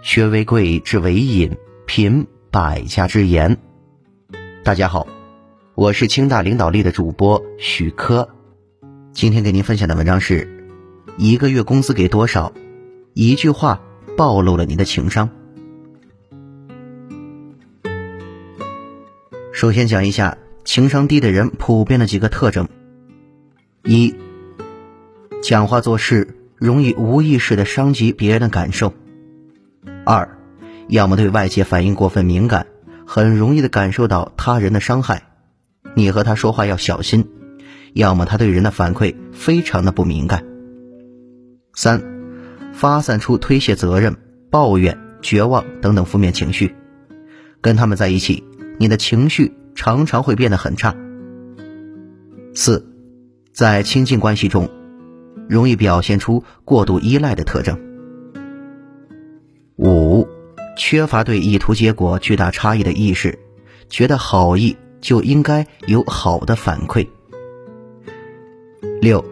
学为贵，知为引，品百家之言。大家好，我是清大领导力的主播许科。今天给您分享的文章是：一个月工资给多少？一句话暴露了您的情商。首先讲一下情商低的人普遍的几个特征：一、讲话做事容易无意识的伤及别人的感受；二、要么对外界反应过分敏感，很容易的感受到他人的伤害，你和他说话要小心；要么他对人的反馈非常的不敏感；三、发散出推卸责任、抱怨、绝望等等负面情绪，跟他们在一起。你的情绪常常会变得很差。四，在亲近关系中，容易表现出过度依赖的特征。缺乏对意图结果巨大差异的意识，觉得好意就应该有好的反馈。六，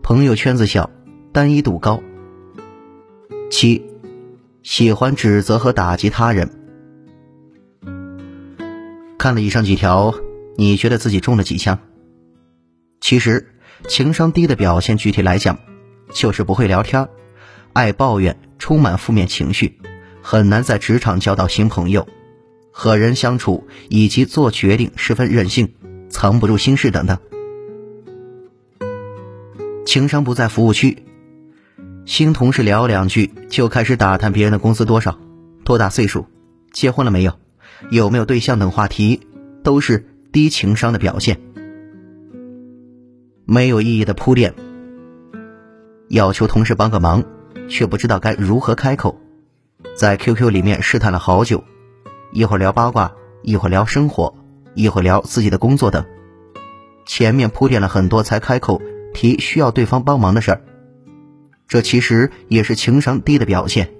朋友圈子小，单一度高。七，喜欢指责和打击他人。看了以上几条，你觉得自己中了几枪？其实，情商低的表现，具体来讲，就是不会聊天，爱抱怨，充满负面情绪，很难在职场交到新朋友，和人相处以及做决定十分任性，藏不住心事等等。情商不在服务区，新同事聊两句就开始打探别人的工资多少，多大岁数，结婚了没有？有没有对象等话题，都是低情商的表现。没有意义的铺垫，要求同事帮个忙，却不知道该如何开口，在 QQ 里面试探了好久，一会儿聊八卦，一会儿聊生活，一会儿聊自己的工作等。前面铺垫了很多才开口提需要对方帮忙的事儿，这其实也是情商低的表现。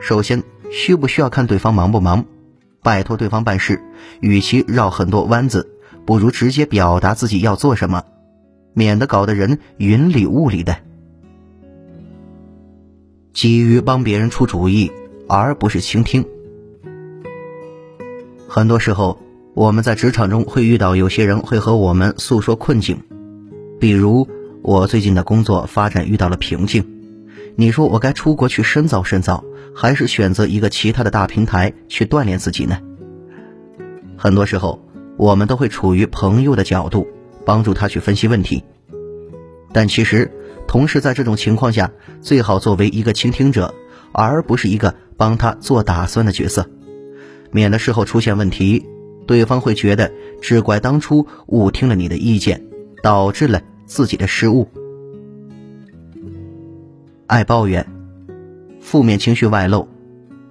首先，需不需要看对方忙不忙？拜托对方办事，与其绕很多弯子，不如直接表达自己要做什么，免得搞得人云里雾里的。急于帮别人出主意，而不是倾听。很多时候，我们在职场中会遇到有些人会和我们诉说困境，比如我最近的工作发展遇到了瓶颈，你说我该出国去深造深造。还是选择一个其他的大平台去锻炼自己呢？很多时候，我们都会处于朋友的角度，帮助他去分析问题。但其实，同事在这种情况下，最好作为一个倾听者，而不是一个帮他做打算的角色，免得事后出现问题，对方会觉得只怪当初误听了你的意见，导致了自己的失误。爱抱怨。负面情绪外露，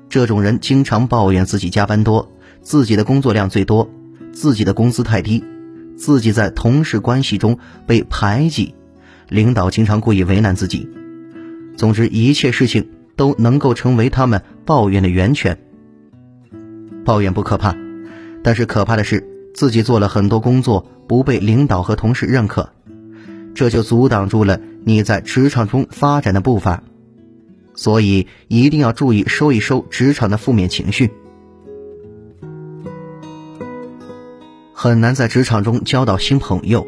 这种人经常抱怨自己加班多，自己的工作量最多，自己的工资太低，自己在同事关系中被排挤，领导经常故意为难自己。总之，一切事情都能够成为他们抱怨的源泉。抱怨不可怕，但是可怕的是自己做了很多工作不被领导和同事认可，这就阻挡住了你在职场中发展的步伐。所以一定要注意收一收职场的负面情绪。很难在职场中交到新朋友。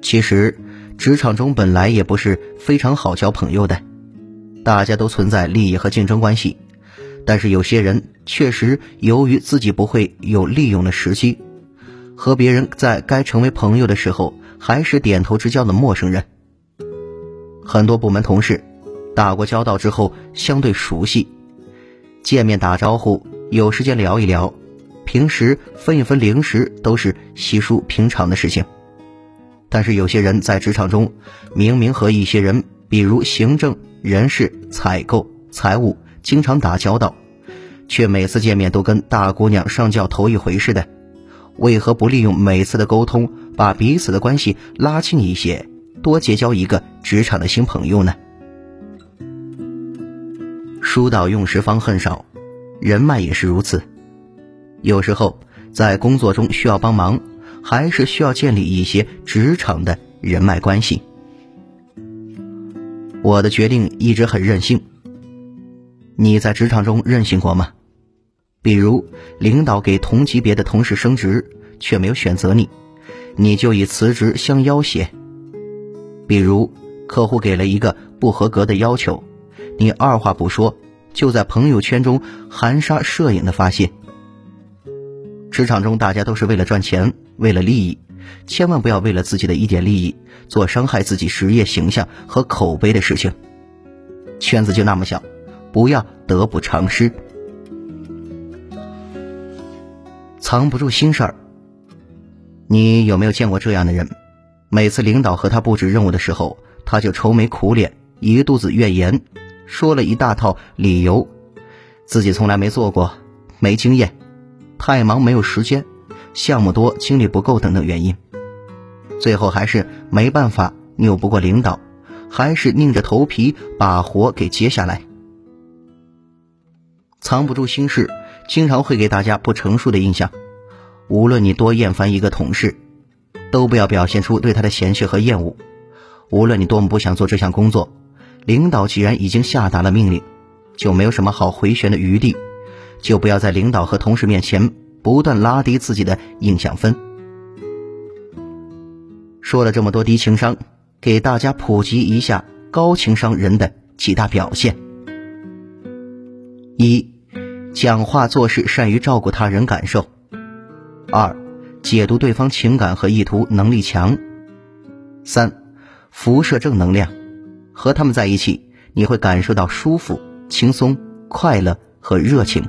其实，职场中本来也不是非常好交朋友的，大家都存在利益和竞争关系。但是有些人确实由于自己不会有利用的时机，和别人在该成为朋友的时候，还是点头之交的陌生人。很多部门同事。打过交道之后，相对熟悉，见面打招呼，有时间聊一聊，平时分一分零食都是稀疏平常的事情。但是有些人在职场中，明明和一些人，比如行政、人事、采购、财务，经常打交道，却每次见面都跟大姑娘上轿头一回似的。为何不利用每次的沟通，把彼此的关系拉近一些，多结交一个职场的新朋友呢？书到用时方恨少，人脉也是如此。有时候在工作中需要帮忙，还是需要建立一些职场的人脉关系。我的决定一直很任性。你在职场中任性过吗？比如，领导给同级别的同事升职，却没有选择你，你就以辞职相要挟；比如，客户给了一个不合格的要求，你二话不说就在朋友圈中含沙射影的发泄。职场中，大家都是为了赚钱，为了利益，千万不要为了自己的一点利益做伤害自己职业形象和口碑的事情。圈子就那么小，不要得不偿失。藏不住心事儿。你有没有见过这样的人？每次领导和他布置任务的时候，他就愁眉苦脸，一肚子怨言，说了一大套理由，自己从来没做过，没经验，太忙没有时间，项目多精力不够等等原因。最后还是没办法，拗不过领导，还是硬着头皮把活给接下来。藏不住心事，经常会给大家不成熟的印象。无论你多厌烦一个同事，都不要表现出对他的嫌弃和厌恶。无论你多么不想做这项工作，领导既然已经下达了命令，就没有什么好回旋的余地。就不要在领导和同事面前不断拉低自己的印象分。说了这么多低情商，给大家普及一下高情商人的几大表现：一、讲话做事善于照顾他人感受。二，解读对方情感和意图能力强。三，辐射正能量，和他们在一起，你会感受到舒服、轻松、快乐和热情。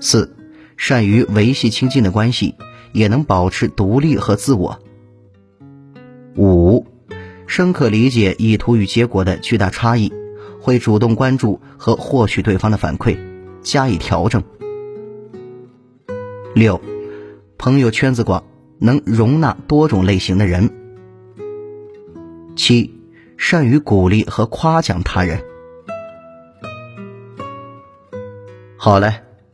四，善于维系亲近的关系，也能保持独立和自我。五，深刻理解意图与结果的巨大差异，会主动关注和获取对方的反馈，加以调整。六，朋友圈子广，能容纳多种类型的人。七，善于鼓励和夸奖他人。好嘞，